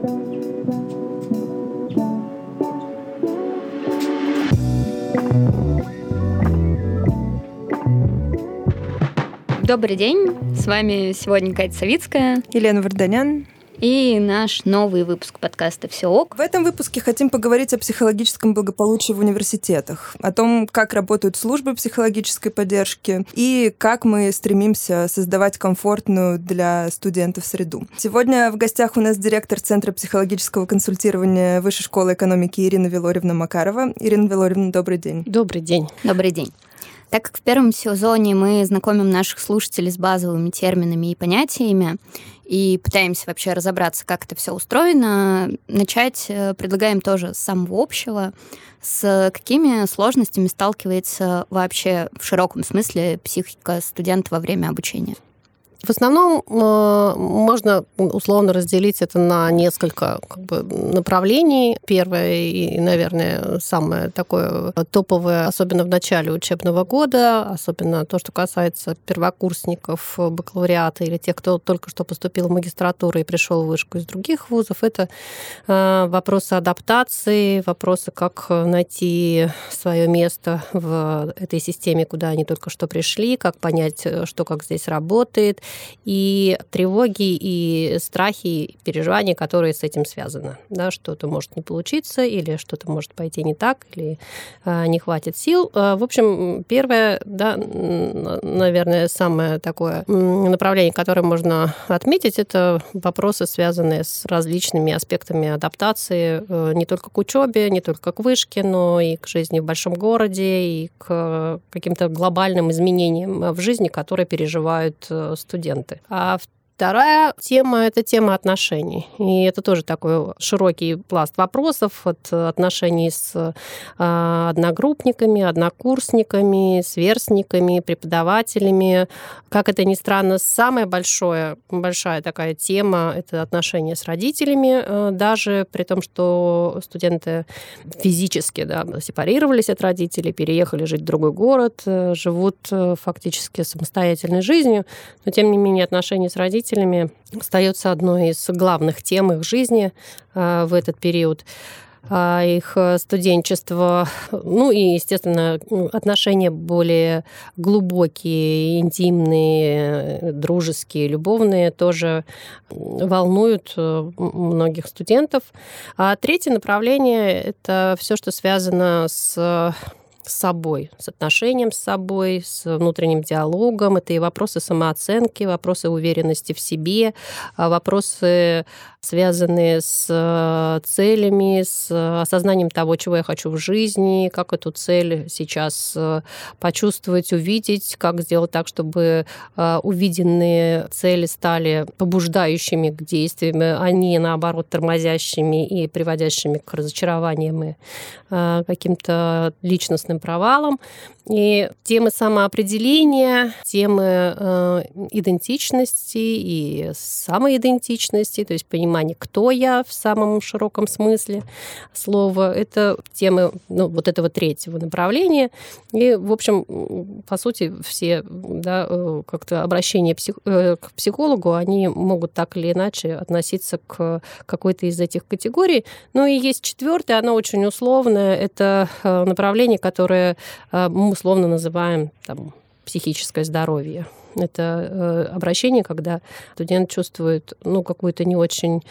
Добрый день, с вами сегодня Катя Савицкая. Елена Варданян. И наш новый выпуск подкаста «Все ок». В этом выпуске хотим поговорить о психологическом благополучии в университетах, о том, как работают службы психологической поддержки и как мы стремимся создавать комфортную для студентов среду. Сегодня в гостях у нас директор Центра психологического консультирования Высшей школы экономики Ирина Велоревна Макарова. Ирина Велоревна, добрый день. Добрый день. Добрый день. Так как в первом сезоне мы знакомим наших слушателей с базовыми терминами и понятиями и пытаемся вообще разобраться, как это все устроено, начать э, предлагаем тоже с самого общего, с какими сложностями сталкивается вообще в широком смысле психика студента во время обучения. В основном э, можно условно разделить это на несколько как бы, направлений. Первое и, наверное, самое такое топовое, особенно в начале учебного года, особенно то, что касается первокурсников бакалавриата или тех, кто только что поступил в магистратуру и пришел в вышку из других вузов, это э, вопросы адаптации, вопросы, как найти свое место в этой системе, куда они только что пришли, как понять, что как здесь работает, и тревоги, и страхи, и переживания, которые с этим связаны. Да, что-то может не получиться, или что-то может пойти не так, или э, не хватит сил. Э, в общем, первое, да, наверное, самое такое направление, которое можно отметить, это вопросы, связанные с различными аспектами адаптации э, не только к учебе, не только к вышке, но и к жизни в большом городе, и к каким-то глобальным изменениям в жизни, которые переживают студенты студенты. А Вторая тема – это тема отношений. И это тоже такой широкий пласт вопросов от отношений с а, одногруппниками, однокурсниками, сверстниками, преподавателями. Как это ни странно, самая большая, большая такая тема – это отношения с родителями, а, даже при том, что студенты физически да, сепарировались от родителей, переехали жить в другой город, э, живут э, фактически самостоятельной жизнью, но тем не менее отношения с родителями родителями остается одной из главных тем их жизни а, в этот период а, их студенчество, ну и, естественно, отношения более глубокие, интимные, дружеские, любовные тоже волнуют э, многих студентов. А третье направление – это все, что связано с с собой, с отношением с собой, с внутренним диалогом. Это и вопросы самооценки, вопросы уверенности в себе, а вопросы, связанные с э, целями, с осознанием того, чего я хочу в жизни, как эту цель сейчас э, почувствовать, увидеть, как сделать так, чтобы э, увиденные цели стали побуждающими к действиям, а не, наоборот, тормозящими и приводящими к разочарованиям и каким-то личностным провалом. И темы самоопределения, темы э, идентичности и самоидентичности, то есть понимание, кто я в самом широком смысле слова, это темы ну, вот этого третьего направления. И, в общем, по сути, все да, э, как-то обращения псих, э, к психологу, они могут так или иначе относиться к какой-то из этих категорий. Ну и есть четвертое, оно очень условное, это э, направление, которое мы условно называем там, психическое здоровье. Это э, обращение, когда студент чувствует ну, какую-то не очень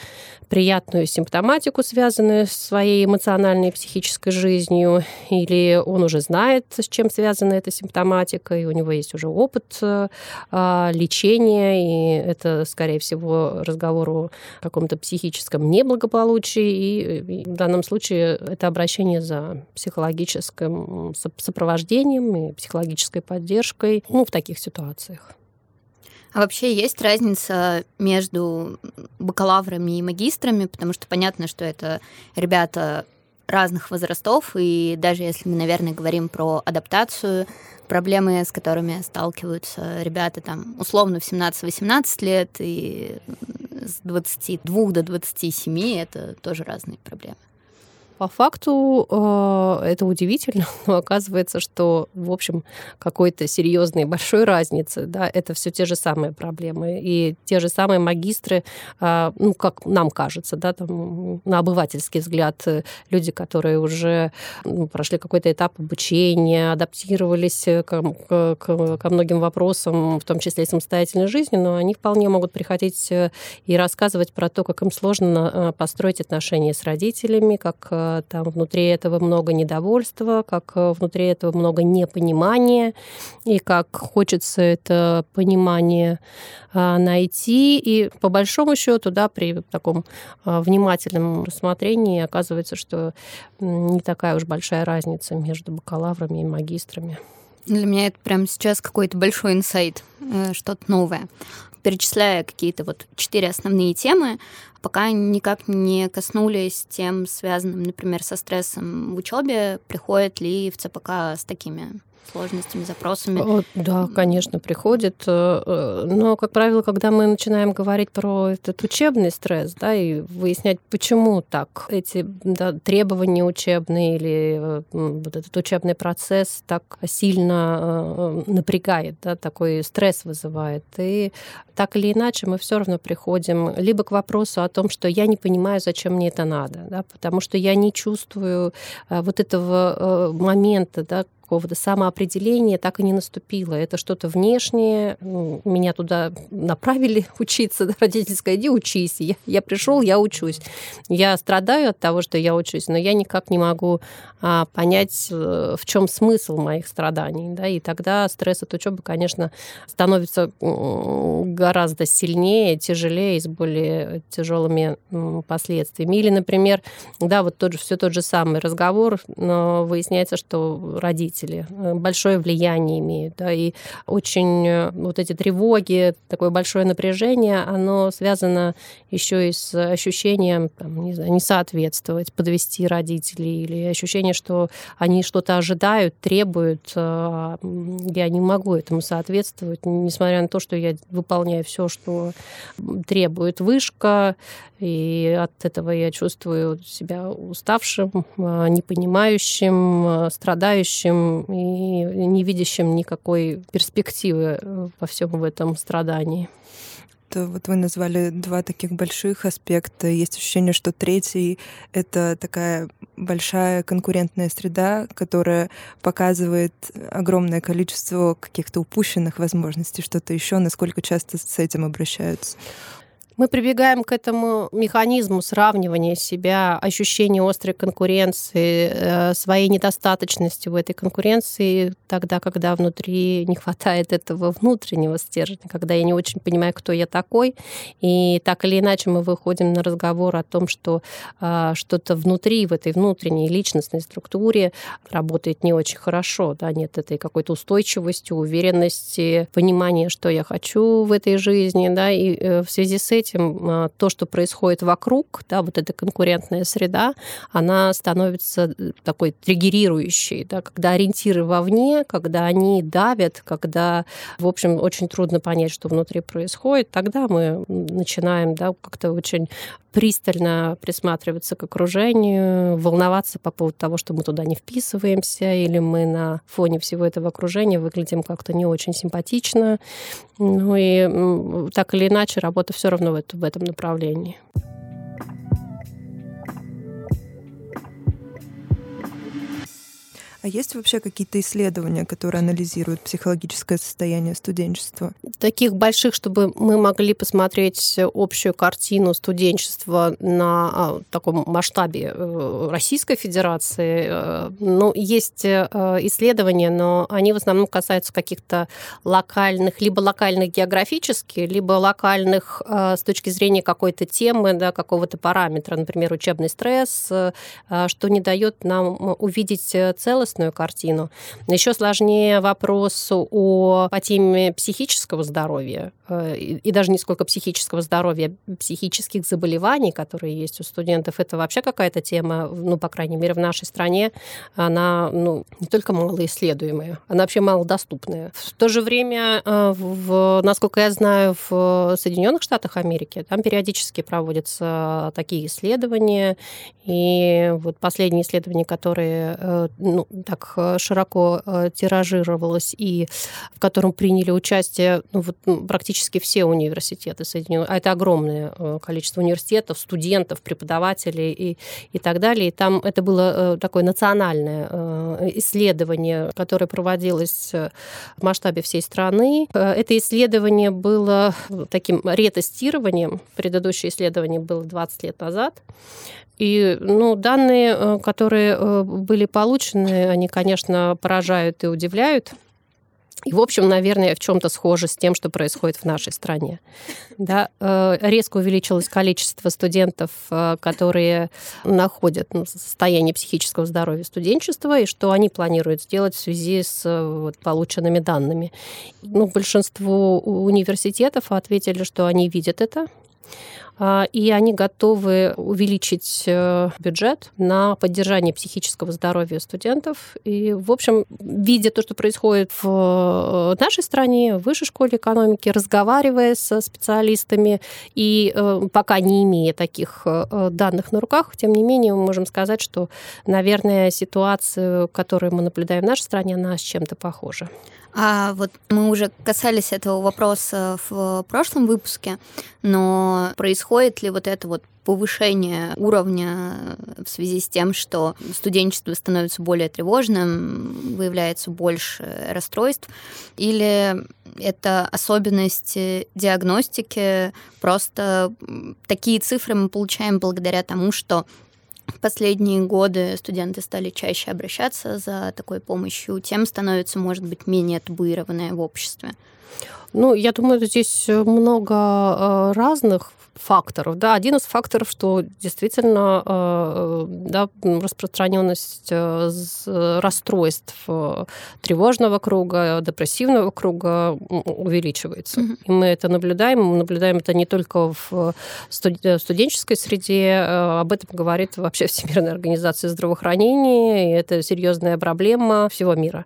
приятную симптоматику, связанную с своей эмоциональной и психической жизнью, или он уже знает, с чем связана эта симптоматика, и у него есть уже опыт э, а, лечения, и это, скорее всего, разговор о каком-то психическом неблагополучии, и в данном случае это обращение за психологическим сопровождением и психологической поддержкой ну, в таких ситуациях. А вообще есть разница между бакалаврами и магистрами, потому что понятно, что это ребята разных возрастов, и даже если мы, наверное, говорим про адаптацию, проблемы, с которыми сталкиваются ребята там условно в 17-18 лет и с 22 до 27 это тоже разные проблемы. По факту э, это удивительно, но оказывается, что, в общем, какой-то серьезной большой разницы, да, это все те же самые проблемы. И те же самые магистры, э, ну, как нам кажется, да, там, на обывательский взгляд, э, люди, которые уже ну, прошли какой-то этап обучения, адаптировались к, к, ко многим вопросам, в том числе и самостоятельной жизни, но они вполне могут приходить и рассказывать про то, как им сложно построить отношения с родителями, как там внутри этого много недовольства, как э, внутри этого много непонимания, и как хочется это понимание а, найти. И по большому счету, да, при таком внимательном рассмотрении оказывается, что не такая уж большая разница между бакалаврами и магистрами. Для меня это прямо сейчас какой-то большой инсайт, э, что-то новое перечисляя какие-то вот четыре основные темы, пока никак не коснулись тем, связанным, например, со стрессом в учебе, приходят ли в ЦПК с такими сложностями, запросами. Да, конечно, приходит. Э, э, но, как правило, когда мы начинаем говорить про этот учебный стресс, да, и выяснять, почему так эти да, требования учебные или э, вот этот учебный процесс так сильно напрягает, да, такой стресс вызывает. И так или иначе мы все равно приходим либо к вопросу о том, что я не понимаю, зачем мне это надо, да, потому что я не чувствую вот этого момента, да, какого-то самоопределения так и не наступило. Это что-то внешнее. Ну, меня туда направили учиться. Родители сказали, иди учись. Я, я пришел, я учусь. Я страдаю от того, что я учусь, но я никак не могу а, понять, э, в чем смысл моих страданий. Да? И тогда стресс от учебы, конечно, становится гораздо сильнее, тяжелее с более тяжелыми последствиями. Или, например, да, вот тот же, все тот же самый разговор, но выясняется, что родители родители, э, большое влияние имеют, да, и очень э, вот эти тревоги, такое большое напряжение, оно связано еще и с ощущением, там, не знаю, не соответствовать, подвести родителей, или ощущение, что они что-то ожидают, требуют, а я не могу этому соответствовать, несмотря на то, что я выполняю все, что требует вышка, и от этого я чувствую себя уставшим, а, непонимающим, а, и не видящим никакой перспективы э, во всем в этом страдании. Вот вы назвали два таких больших аспекта. Есть ощущение, что третий — это такая большая конкурентная среда, которая показывает огромное количество каких-то упущенных возможностей, что-то еще, насколько часто с этим обращаются. Мы прибегаем к этому механизму сравнивания себя, ощущения острой конкуренции, э, своей недостаточности в этой конкуренции, тогда, когда внутри не хватает этого внутреннего стержня, когда я не очень понимаю, кто я такой. И так или иначе мы выходим на разговор о том, что э, что-то внутри, в этой внутренней личностной структуре работает не очень хорошо. Да? Нет этой какой-то устойчивости, уверенности, понимания, что я хочу в этой жизни. Да? И э, в связи с этим этим а, то, что происходит вокруг, да, вот эта конкурентная среда, она становится э, такой триггерирующей, да, когда ориентиры вовне, когда они давят, когда, в общем, очень трудно понять, что внутри происходит, тогда мы начинаем да, как-то очень пристально присматриваться к окружению, волноваться по поводу того, что мы туда не вписываемся, или мы на фоне всего этого окружения выглядим как-то не очень симпатично. Ну и так или иначе работа все равно в, в этом направлении. А есть вообще какие-то исследования, которые анализируют психологическое состояние студенчества? Таких больших, чтобы мы могли посмотреть общую картину студенчества на а, таком масштабе э, Российской Федерации. Э, ну, есть э, исследования, но они в основном касаются каких-то локальных, либо локальных географически, либо локальных с точки зрения какой-то темы, да, какого-то параметра, например, учебный стресс, что не дает нам увидеть целостность целостную картину. Еще сложнее вопрос о, по теме психического здоровья, э, и даже не сколько психического здоровья, психических заболеваний, которые есть у студентов. Это вообще какая-то тема, ну, по крайней мере, в нашей стране, она ну, не только малоисследуемая, она вообще малодоступная. В то же время, э, в, насколько я знаю, в Соединенных Штатах Америки там периодически проводятся такие исследования, и вот последние исследования, которые э, ну, так широко э, тиражировалось и в котором приняли участие ну, вот, практически все университеты Соединенных, а это огромное количество университетов, студентов, преподавателей и, и так далее. И там это было такое национальное исследование, которое проводилось в масштабе всей страны. Это исследование было таким ретестированием. Предыдущее исследование было 20 лет назад. И ну, данные, э, которые э, были получены, они, конечно, поражают и удивляют. И, в общем, наверное, в чем-то схоже с тем, что происходит в нашей стране. Да, э, резко увеличилось количество студентов, которые находят ну, состояние психического здоровья студенчества, и что они планируют сделать в связи с вот, полученными данными. Ну, большинство университетов ответили, что они видят это, и они готовы увеличить э, бюджет на поддержание психического здоровья студентов. И, в общем, видя то, что происходит в э, нашей стране, в высшей школе экономики, разговаривая со специалистами и э, пока не имея таких данных на руках, тем не менее, мы можем сказать, что, наверное, ситуация, которую мы наблюдаем в нашей стране, она с чем-то похожа. А вот мы уже касались этого вопроса в прошлом выпуске, но происходит ли вот это вот повышение уровня в связи с тем, что студенчество становится более тревожным, выявляется больше расстройств, или это особенности диагностики, просто такие цифры мы получаем благодаря тому, что в последние годы студенты стали чаще обращаться за такой помощью, тем становится, может быть, менее табуированное в обществе. Ну, я думаю, здесь много э, разных факторов. Да, один из факторов, что действительно э, да, распространенность э, расстройств э, тревожного круга, депрессивного круга увеличивается. Mm-hmm. И мы это наблюдаем. Мы наблюдаем это не только в студенческой среде, об этом говорит вообще Всемирная организация здравоохранения, и это серьезная проблема всего мира.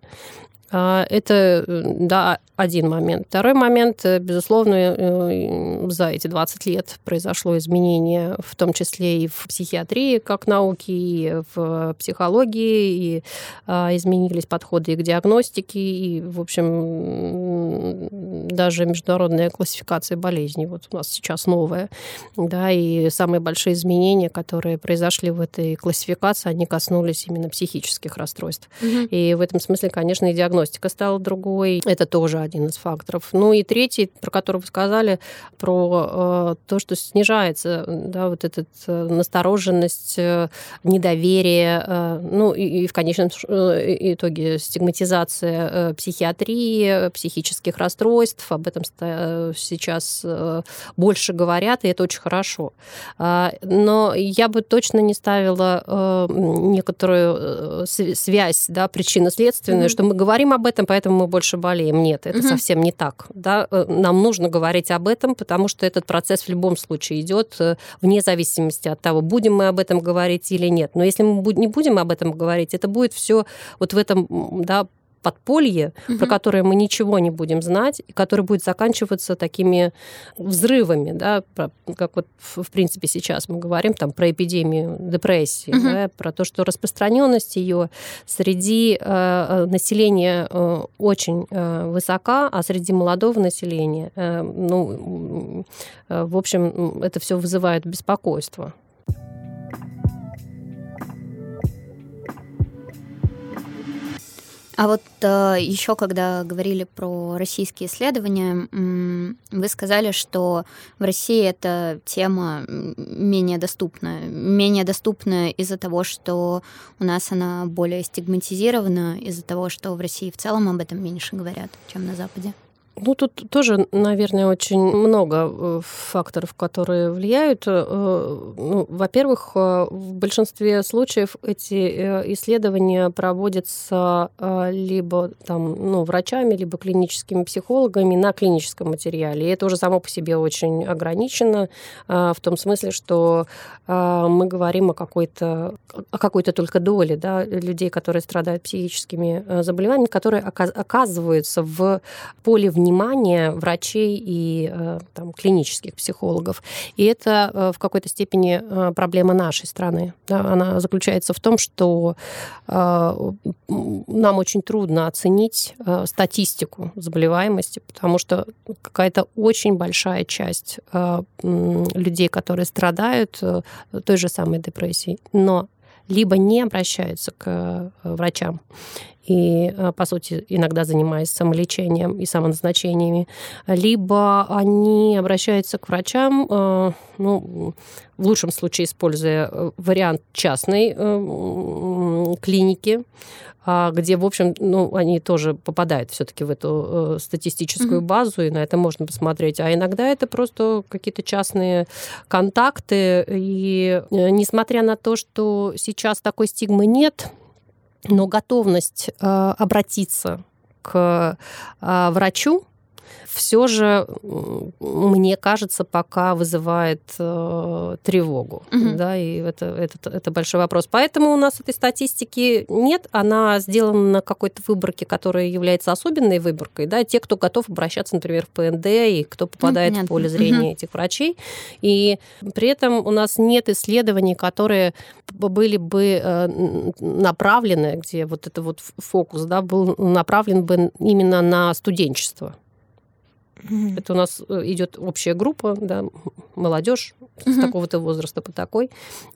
А, это, да, один момент. Второй момент, э, безусловно, э, за эти 20 лет произошло изменение, в том числе и в психиатрии как науки, и в психологии, и а, изменились подходы и к диагностике, и, в общем, даже международная классификация болезней вот у нас сейчас новая, да, и самые большие изменения, которые произошли в этой классификации, они коснулись именно психических расстройств. Угу. И в этом смысле, конечно, и диагностика диагностика стала другой. Это тоже один из факторов. Ну и третий, про который вы сказали, про э, то, что снижается да, вот эта э, настороженность, э, недоверие, э, ну и, и в конечном э, итоге стигматизация э, психиатрии, психических расстройств. Об этом сейчас э, больше говорят, и это очень хорошо. Э, но я бы точно не ставила э, некоторую э, связь, да, причинно-следственную, mm-hmm. что мы говорим об этом, поэтому мы больше болеем. Нет, это угу. совсем не так. Да? Э, нам нужно говорить об этом, потому что этот процесс в любом случае идет э, вне зависимости от того, будем мы об этом говорить или нет. Но если мы не будем об этом говорить, это будет все вот в этом да, подполье, угу. про которое мы ничего не будем знать, и которое будет заканчиваться такими взрывами, да, про, как вот в, принципе сейчас мы говорим там про эпидемию депрессии, угу. да, про то, что распространенность ее среди э, э, населения э, очень э, высока, а среди молодого населения, э, ну, э, в общем, это все вызывает беспокойство. А вот э, еще, когда говорили про российские исследования, вы сказали, что в России эта тема менее доступна. Менее доступна из-за того, что у нас она более стигматизирована, из-за того, что в России в целом об этом меньше говорят, чем на Западе. Ну, тут тоже, наверное, очень много э, факторов, которые влияют. Э, ну, во-первых, э, в большинстве случаев эти исследования проводятся либо там, ну, врачами, либо клиническими психологами на клиническом материале. И это уже само по себе очень ограничено в том смысле, что мы говорим о какой-то, о какой-то только доле да, людей, которые страдают психическими заболеваниями, которые оказываются в поле внимания внимание врачей и э, там, клинических психологов. И это э, в какой-то степени э, проблема нашей страны. Она заключается в том, что нам очень трудно оценить статистику заболеваемости, потому что какая-то очень большая часть людей, которые страдают той же самой депрессией, но либо не обращаются к врачам, и, э, по сути, иногда занимаясь самолечением и самоназначениями, либо они обращаются к врачам, э, ну, в лучшем случае используя э, вариант частной клиники, а, где, в общем, ну, они тоже попадают все-таки в эту статистическую mm-hmm. базу, и на это можно посмотреть. А иногда это просто какие-то частные контакты. И несмотря на то, что сейчас такой стигмы нет, но готовность э, обратиться к э, врачу все же, мне кажется, пока вызывает э, тревогу. Угу. Да, и это, это, это большой вопрос. Поэтому у нас этой статистики нет. Она сделана на какой-то выборке, которая является особенной выборкой. Да, те, кто готов обращаться, например, в ПНД, и кто попадает ну, в поле зрения угу. этих врачей. И при этом у нас нет исследований, которые были бы э, направлены, где вот это вот фокус да, был направлен бы именно на студенчество. Mm-hmm. Это у нас э, идет общая группа, да, молодежь mm-hmm. с такого-то возраста по такой.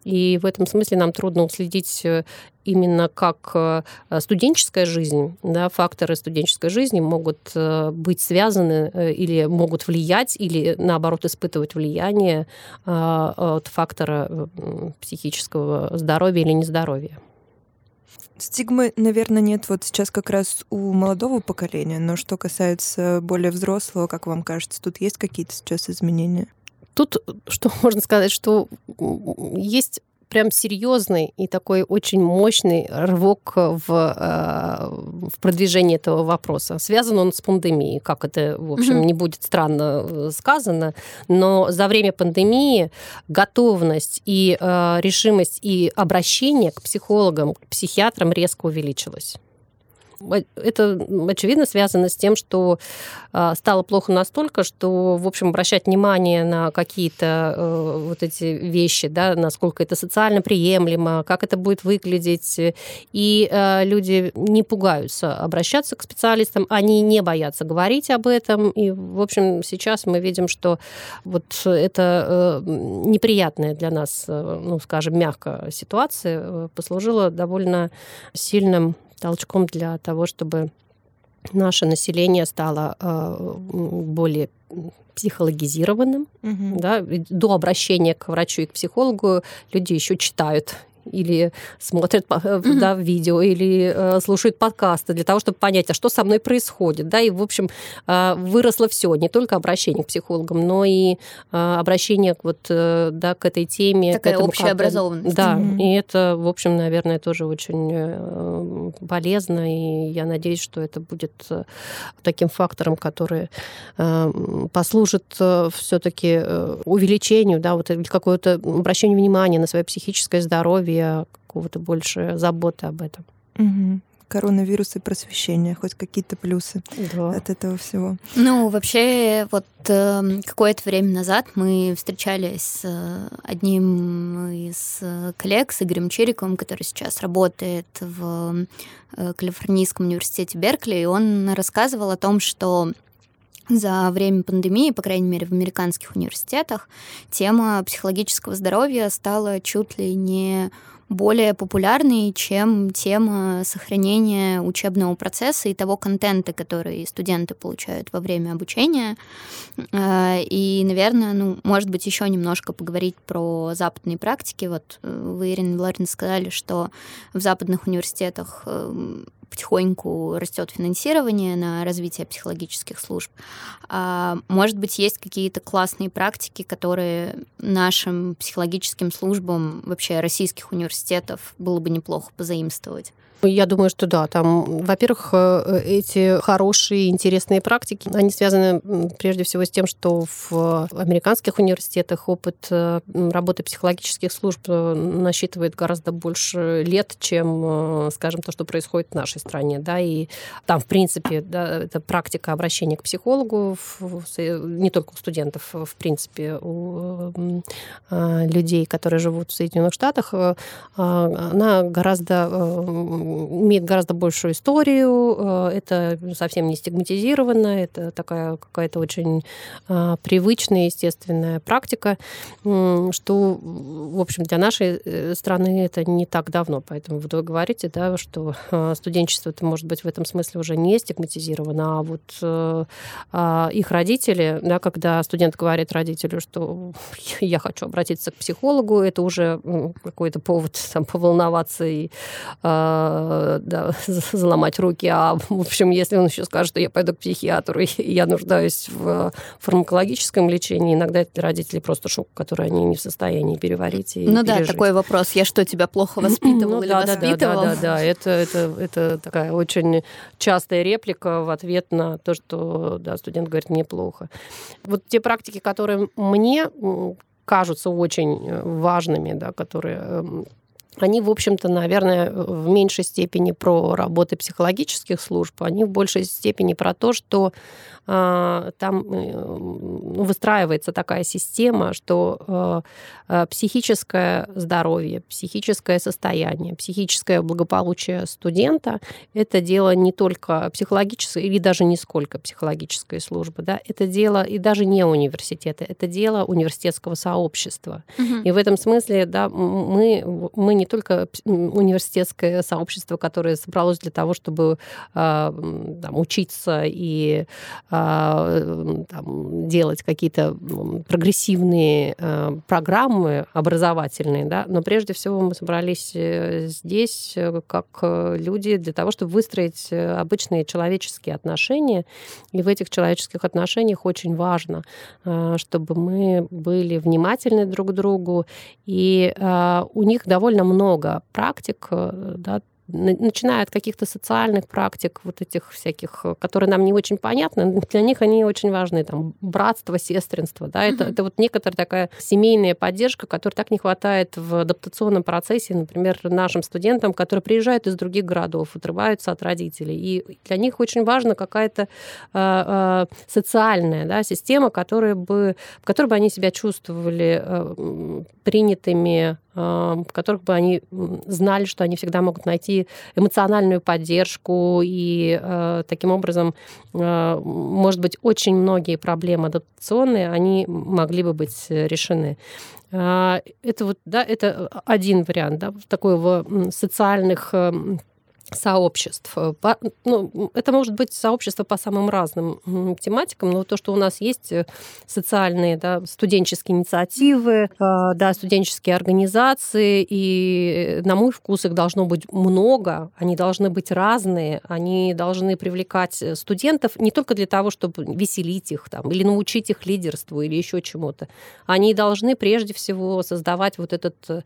И в этом смысле нам трудно уследить э, именно как э, студенческая жизнь, да, факторы студенческой жизни могут быть связаны или могут влиять, или наоборот испытывать влияние от фактора психического здоровья или нездоровья. Стигмы, наверное, нет вот сейчас как раз у молодого поколения, но что касается более взрослого, как вам кажется, тут есть какие-то сейчас изменения? Тут, что можно сказать, что есть прям серьезный и такой очень мощный рывок в, э, в продвижении этого вопроса. Связан он с пандемией, как это, в общем, mm-hmm. не будет странно э, сказано, но за время пандемии готовность и э, решимость и обращение к психологам, к психиатрам резко увеличилась. Это, очевидно, связано с тем, что а, стало плохо настолько, что, в общем, обращать внимание на какие-то э, вот эти вещи, да, насколько это социально приемлемо, как это будет выглядеть. И э, люди не пугаются обращаться к специалистам, они не боятся говорить об этом. И, в общем, сейчас мы видим, что вот это э, неприятная для нас, ну, скажем, мягко ситуация послужила довольно сильным толчком для того, чтобы наше население стало э, более психологизированным. Угу. Да? До обращения к врачу и к психологу люди еще читают или смотрят mm-hmm. да, видео, или э, слушают подкасты для того, чтобы понять, а что со мной происходит. Да? И, в общем, э, выросло все, не только обращение к психологам, но и э, обращение вот, э, да, к этой теме. Такая к этому, общая образованность. Да, mm-hmm. и это, в общем, наверное, тоже очень э, полезно, и я надеюсь, что это будет э, таким фактором, который э, послужит э, все-таки э, увеличению, да, вот какое-то обращение внимания на свое психическое здоровье, и какого-то больше заботы об этом. Угу коронавирус и просвещение, хоть какие-то плюсы да. от этого всего. Ну, вообще, вот э, какое-то время назад мы встречались с э, одним из э, коллег, с Игорем Чириковым, который сейчас работает в э, Калифорнийском университете Беркли, и он рассказывал о том, что за время пандемии, по крайней мере, в американских университетах, тема психологического здоровья стала чуть ли не более популярной, чем тема сохранения учебного процесса и того контента, который студенты получают во время обучения. Э, и, наверное, ну, может быть, еще немножко поговорить про западные практики. Вот э, вы, Ирина Лорин, сказали, что в западных университетах э, потихоньку растет финансирование на развитие психологических служб. А, может быть, есть какие-то классные практики, которые нашим психологическим службам вообще российских университетов было бы неплохо позаимствовать? Я думаю, что да. Там, во-первых, э, эти хорошие, интересные практики, они связаны прежде всего с тем, что в американских университетах опыт э, работы психологических служб э, насчитывает гораздо больше лет, чем, скажем, то, что происходит в нашей стране. Да, и там, в принципе, да, это практика обращения к психологу не только у студентов, в принципе, у людей, которые живут в Соединенных Штатах, она гораздо имеет гораздо большую историю, э, это совсем не стигматизировано, это такая какая-то очень э, привычная, естественная практика, что, в общем, для нашей э, страны это не так давно. Поэтому вот вы говорите, да, что студенчество это может быть в этом смысле уже не стигматизировано, а вот а их родители, да, когда студент говорит родителю, что я хочу обратиться к психологу, это уже какой-то повод там, поволноваться и да, заломать руки. А, в общем, если он еще скажет, что я пойду к психиатру, и я нуждаюсь в фармакологическом лечении, иногда это родители просто шок, который они не в состоянии переварить и Ну пережить. да, такой вопрос. Я что, тебя плохо воспитывал ну, или да, воспитывал? Да, да, да, да. Это, это, это такая очень частая реплика в ответ на то, что да, студент говорит, мне плохо. Вот те практики, которые мне кажутся очень э, важными, да, которые эм, они, в общем-то, наверное, в меньшей степени про работы психологических служб, они в большей степени про то, что а, там э, выстраивается такая система, что э, э, психическое здоровье, психическое состояние, психическое благополучие студента – это дело не только психологической или даже не сколько психологической службы, да, это дело и даже не университета, это дело университетского сообщества. Угу. И в этом смысле да, мы, мы не только университетское сообщество, которое собралось для того, чтобы там, учиться и а, там, делать какие-то прогрессивные а, программы образовательные, да, но прежде всего мы собрались э, здесь э, как э, люди для того, чтобы выстроить обычные человеческие отношения, и в этих человеческих отношениях очень важно, а, чтобы мы были внимательны друг к другу, и у них довольно много практик, да, начиная от каких-то социальных практик, вот этих всяких, которые нам не очень понятны, для них они очень важны, там, братство, сестринство, да, это, mm-hmm. это вот некоторая такая семейная поддержка, которой так не хватает в адаптационном процессе, например, нашим студентам, которые приезжают из других городов, отрываются от родителей, и для них очень важна какая-то э, э, социальная да, система, которая бы, в которой бы они себя чувствовали э, принятыми, в которых бы они знали, что они всегда могут найти эмоциональную поддержку, и э, таким образом, э, может быть, очень многие проблемы адаптационные, они могли бы быть решены. А, это вот, да, это один вариант, да, такого социальных сообществ. Э, по, ну, это может быть сообщество по самым разным тематикам, но то, что у нас есть э, социальные, да, студенческие инициативы, э, да, студенческие организации, и на мой вкус их должно быть много, они должны быть разные, они должны привлекать студентов не только для того, чтобы веселить их там, или научить их лидерству, или еще чему-то. Они должны прежде всего создавать вот этот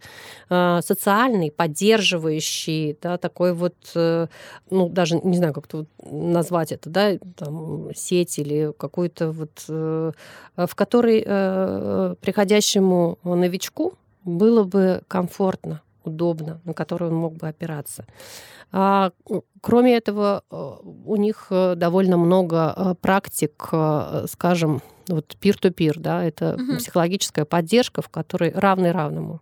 социальный, поддерживающий, да, такой вот ну, даже не знаю, как то назвать это, да, там, сеть или какую-то вот, э, в которой э, приходящему новичку было бы комфортно, удобно, на который он мог бы опираться. А, кроме этого, у них довольно много практик, скажем, вот peer-to-peer, да, это угу. психологическая поддержка, в которой равный равному,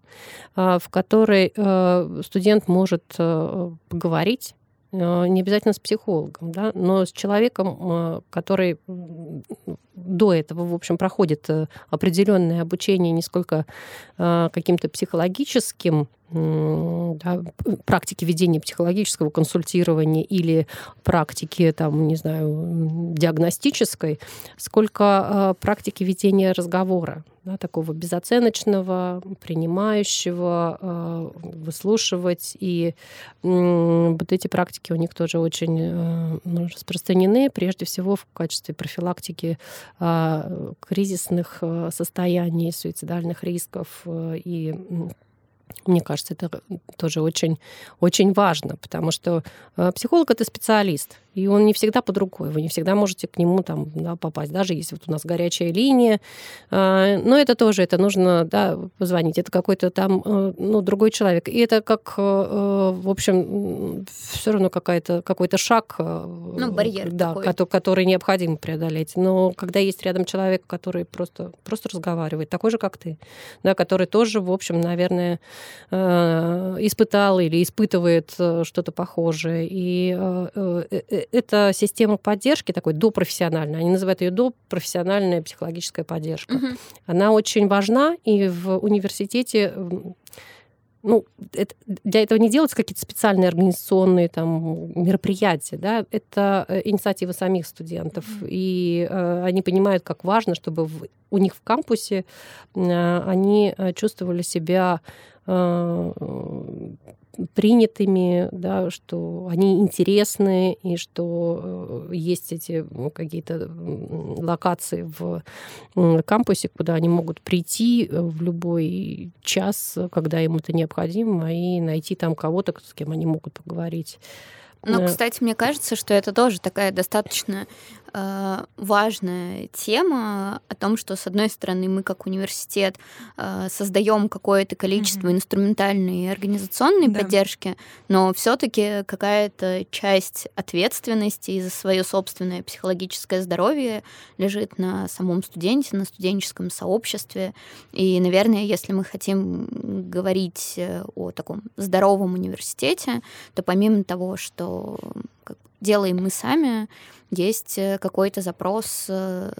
а, в которой э, студент может э, поговорить э, не обязательно с психологом, да, но с человеком, который до этого, в общем, проходит определенное обучение не сколько каким-то психологическим да, практики ведения психологического консультирования или практики, там, не знаю, диагностической, сколько практики ведения разговора да, такого безоценочного, принимающего, э, выслушивать. И вот эти практики у них тоже очень э, ну, распространены, прежде всего в качестве профилактики э, кризисных состояний, суицидальных рисков и мне кажется, это тоже очень, очень важно, потому что психолог это специалист, и он не всегда под рукой, вы не всегда можете к нему там да, попасть, даже если вот у нас горячая линия, а, но это тоже, это нужно да, позвонить, это какой-то там э, ну, другой человек, и это как, э, э, в общем, все равно какая-то, какой-то шаг, ну, барьер да, такой. Который, который необходимо преодолеть, но когда есть рядом человек, который просто, просто разговаривает, такой же, как ты, да, который тоже, в общем, наверное, испытал или испытывает что-то похожее, и это система поддержки такой допрофессиональная. Они называют ее допрофессиональная психологическая поддержка. Угу. Она очень важна, и в университете ну, это, для этого не делаются какие-то специальные организационные там, мероприятия, да, это э, инициатива самих студентов. Mm-hmm. И э, они понимают, как важно, чтобы в, у них в кампусе э, они э, чувствовали себя э, принятыми, да, что они интересны и что э, есть эти какие-то локации в кампусе, куда они могут прийти э, в любой час, когда им это необходимо, и найти там кого-то, с кем они могут поговорить. Ну, кстати, мне кажется, что это тоже такая достаточно э, важная тема о том, что, с одной стороны, мы как университет э, создаем какое-то количество mm-hmm. инструментальной и организационной да. поддержки, но все-таки какая-то часть ответственности за свое собственное психологическое здоровье лежит на самом студенте, на студенческом сообществе. И, наверное, если мы хотим говорить о таком здоровом университете, то помимо того, что как делаем мы сами, есть э, какой-то запрос, э,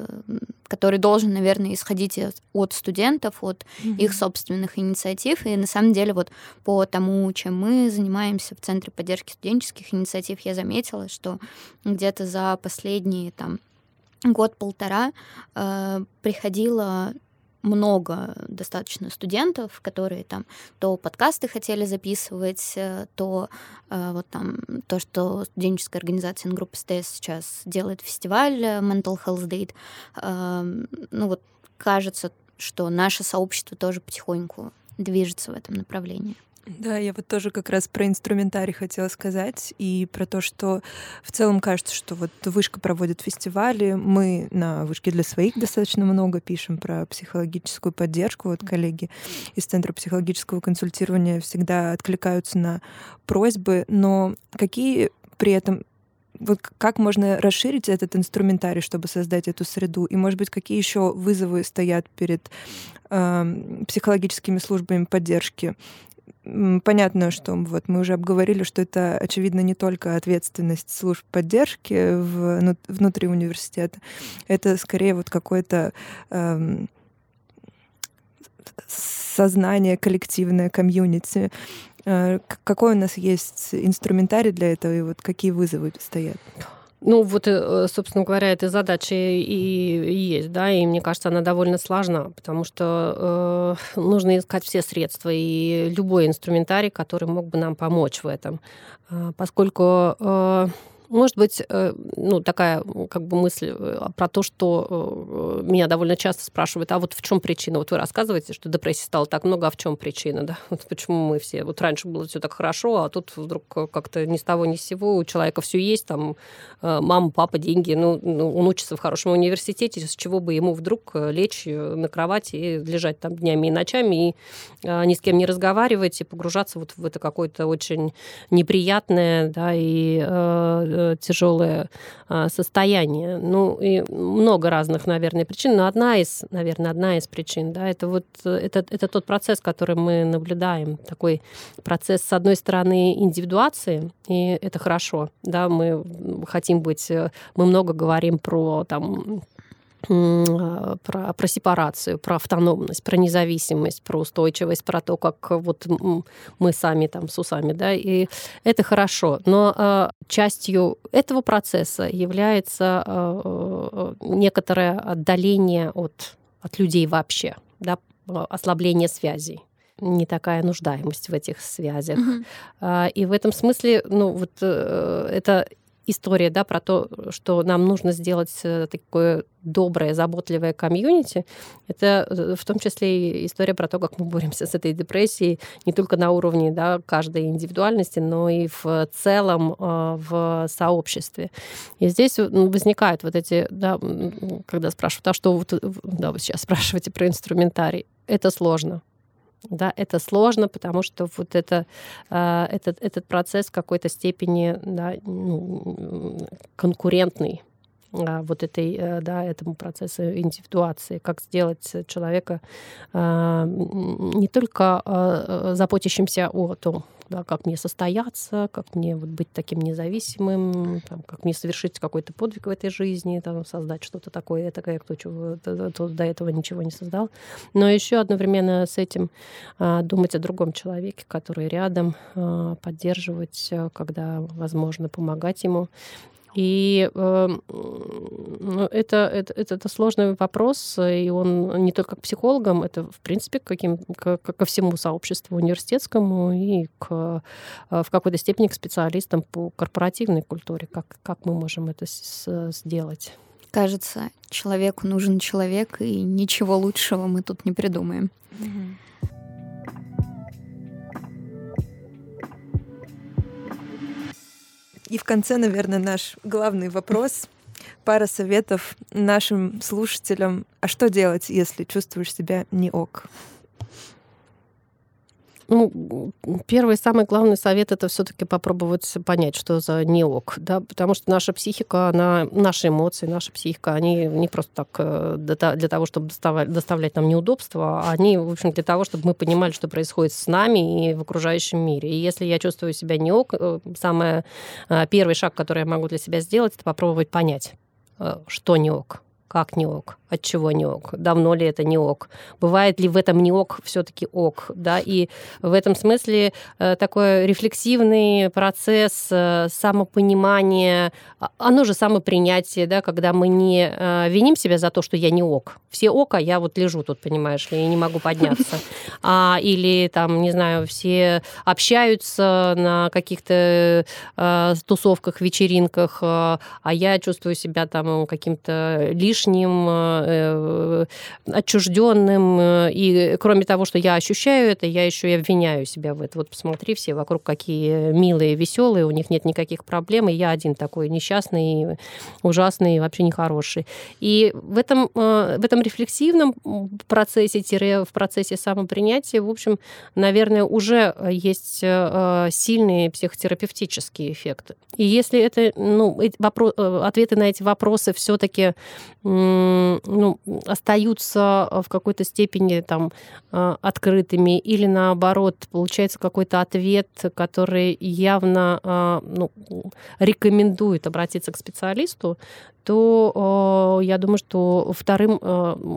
который должен, наверное, исходить от студентов, от mm-hmm. их собственных инициатив. И на самом деле вот по тому, чем мы занимаемся в Центре поддержки студенческих инициатив, я заметила, что где-то за последние там год-полтора э, приходило много достаточно студентов, которые там то подкасты хотели записывать, э, то э, вот там то, что студенческая организация группы СТС сейчас делает фестиваль э, Mental Health Date. Э, ну вот кажется, что наше сообщество тоже потихоньку движется в этом направлении. Да, я вот тоже как раз про инструментарий хотела сказать и про то, что в целом кажется, что вот Вышка проводит фестивали, мы на Вышке для своих достаточно много пишем про психологическую поддержку. Вот коллеги из Центра психологического консультирования всегда откликаются на просьбы, но какие при этом вот как можно расширить этот инструментарий, чтобы создать эту среду? И, может быть, какие еще вызовы стоят перед э, психологическими службами поддержки? Понятно, что вот мы уже обговорили, что это, очевидно, не только ответственность служб поддержки в, внутри университета, это скорее вот какое-то эм, сознание коллективное, комьюнити. Э, какой у нас есть инструментарий для этого и вот какие вызовы стоят? Ну, вот, э, собственно говоря, эта задача и есть, да, и мне кажется, она довольно сложна, потому что э, нужно искать все средства и любой инструментарий, который мог бы нам помочь в этом. Э, поскольку э, может быть, э, ну, такая как бы мысль э, про то, что э, меня довольно часто спрашивают, а вот в чем причина? Вот вы рассказываете, что депрессии стало так много, а в чем причина? Да? Вот почему мы все... Вот раньше было все так хорошо, а тут вдруг как-то ни с того ни с сего у человека все есть, там мама, папа, деньги, ну, ну, он учится в хорошем университете, с чего бы ему вдруг лечь на кровати и лежать там днями и ночами и ни с кем не разговаривать и погружаться вот в это какое-то очень неприятное, да, и тяжелое а, состояние. Ну, и много разных, наверное, причин, но одна из, наверное, одна из причин, да, это вот э, это, это тот процесс, который мы наблюдаем, такой процесс, с одной стороны, индивидуации, и это хорошо, да, мы хотим быть, э, мы много говорим про там про, про сепарацию, про автономность, про независимость, про устойчивость, про то, как вот мы сами там с усами, да, и это хорошо. Но э, частью этого процесса является э, некоторое отдаление от, от людей вообще, да, ослабление связей не такая нуждаемость в этих связях. Mm-hmm. И в этом смысле, ну, вот э, это история, да, про то, что нам нужно сделать э, такое доброе, заботливое комьюнити, это э, в том числе и история про то, как мы боремся с этой депрессией не только на уровне да, каждой индивидуальности, но и в целом э, в сообществе. И здесь возникают вот эти, да, когда спрашивают, а что вот, да, вы сейчас спрашиваете про инструментарий, это сложно. Да, это сложно, потому что вот это, э, этот, этот процесс в какой-то степени да, ну, конкурентный а, вот этой, э, да, этому процессу индивидуации, как сделать человека а, не только а, заботящимся о том, да, как мне состояться, как мне вот быть таким независимым, там, как мне совершить какой-то подвиг в этой жизни, там, создать что-то такое, такое, кто, чего, кто до этого ничего не создал. Но еще одновременно с этим думать о другом человеке, который рядом, поддерживать, э, когда возможно, помогать ему. И э, это, это, это, это сложный вопрос, и он не только к психологам, это, в принципе, к каким, к, ко всему сообществу университетскому и к, э, в какой-то степени к специалистам по корпоративной культуре. Как, как мы можем это с, сделать? Кажется, человеку нужен человек, и ничего лучшего мы тут не придумаем. Mm-hmm. И в конце, наверное, наш главный вопрос. Пара советов нашим слушателям. А что делать, если чувствуешь себя не ок? Ну, первый самый главный совет это все-таки попробовать понять, что за неок, да, потому что наша психика, она, наши эмоции, наша психика, они не просто так э, для того, чтобы доставать, доставлять нам неудобства, а они, в общем, для того, чтобы мы понимали, что происходит с нами и в окружающем мире. И если я чувствую себя неок, э, самый э, первый шаг, который я могу для себя сделать, это попробовать понять, что неок, как не ок, от чего не ок, давно ли это не ок, бывает ли в этом не ок все-таки ок, да, и в этом смысле э, такой рефлексивный процесс э, самопонимания, а, оно же самопринятие, да, когда мы не э, виним себя за то, что я не ок, все ок, а я вот лежу тут, понимаешь ли, и не могу подняться, а, или там, не знаю, все общаются на каких-то тусовках, вечеринках, а я чувствую себя там каким-то лишним, лишним, э, отчужденным. Э, и кроме того, что я ощущаю это, я еще и обвиняю себя в этом. Вот посмотри, все вокруг какие милые, веселые, у них нет никаких проблем, и я один такой несчастный, ужасный, вообще нехороший. И в этом, э, в этом рефлексивном процессе, в процессе самопринятия, в общем, наверное, уже есть сильные психотерапевтические эффекты. И если это, ну, вопрос, ответы на эти вопросы все-таки ну, остаются в какой-то степени там а, открытыми, или наоборот, получается какой-то ответ, который явно а, ну, рекомендует обратиться к специалисту, то я думаю, что вторым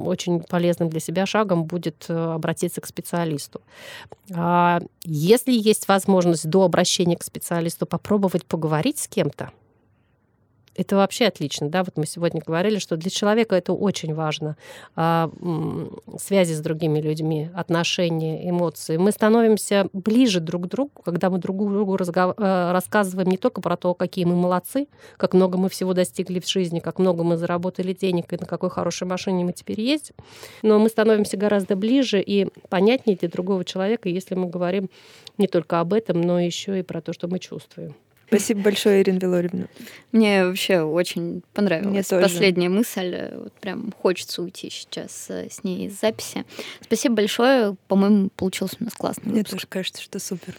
очень полезным для себя шагом будет обратиться к специалисту. А если есть возможность до обращения к специалисту попробовать поговорить с кем-то, это вообще отлично, да, вот мы сегодня говорили, что для человека это очень важно. А, связи с другими людьми, отношения, эмоции. Мы становимся ближе друг к другу, когда мы друг другу разгов... Э, рассказываем не только про то, какие мы молодцы, как много мы всего достигли в жизни, как много мы заработали денег и на какой хорошей машине мы теперь ездим, но мы становимся гораздо ближе и понятнее для другого человека, если мы говорим не только об этом, но еще и про то, что мы чувствуем. Спасибо большое, Ирина Велоревна. Мне вообще очень понравилась Мне тоже. последняя мысль. Вот прям хочется уйти сейчас э, с ней из записи. Спасибо большое. По-моему, получилось у нас классно. Мне тоже кажется, что супер.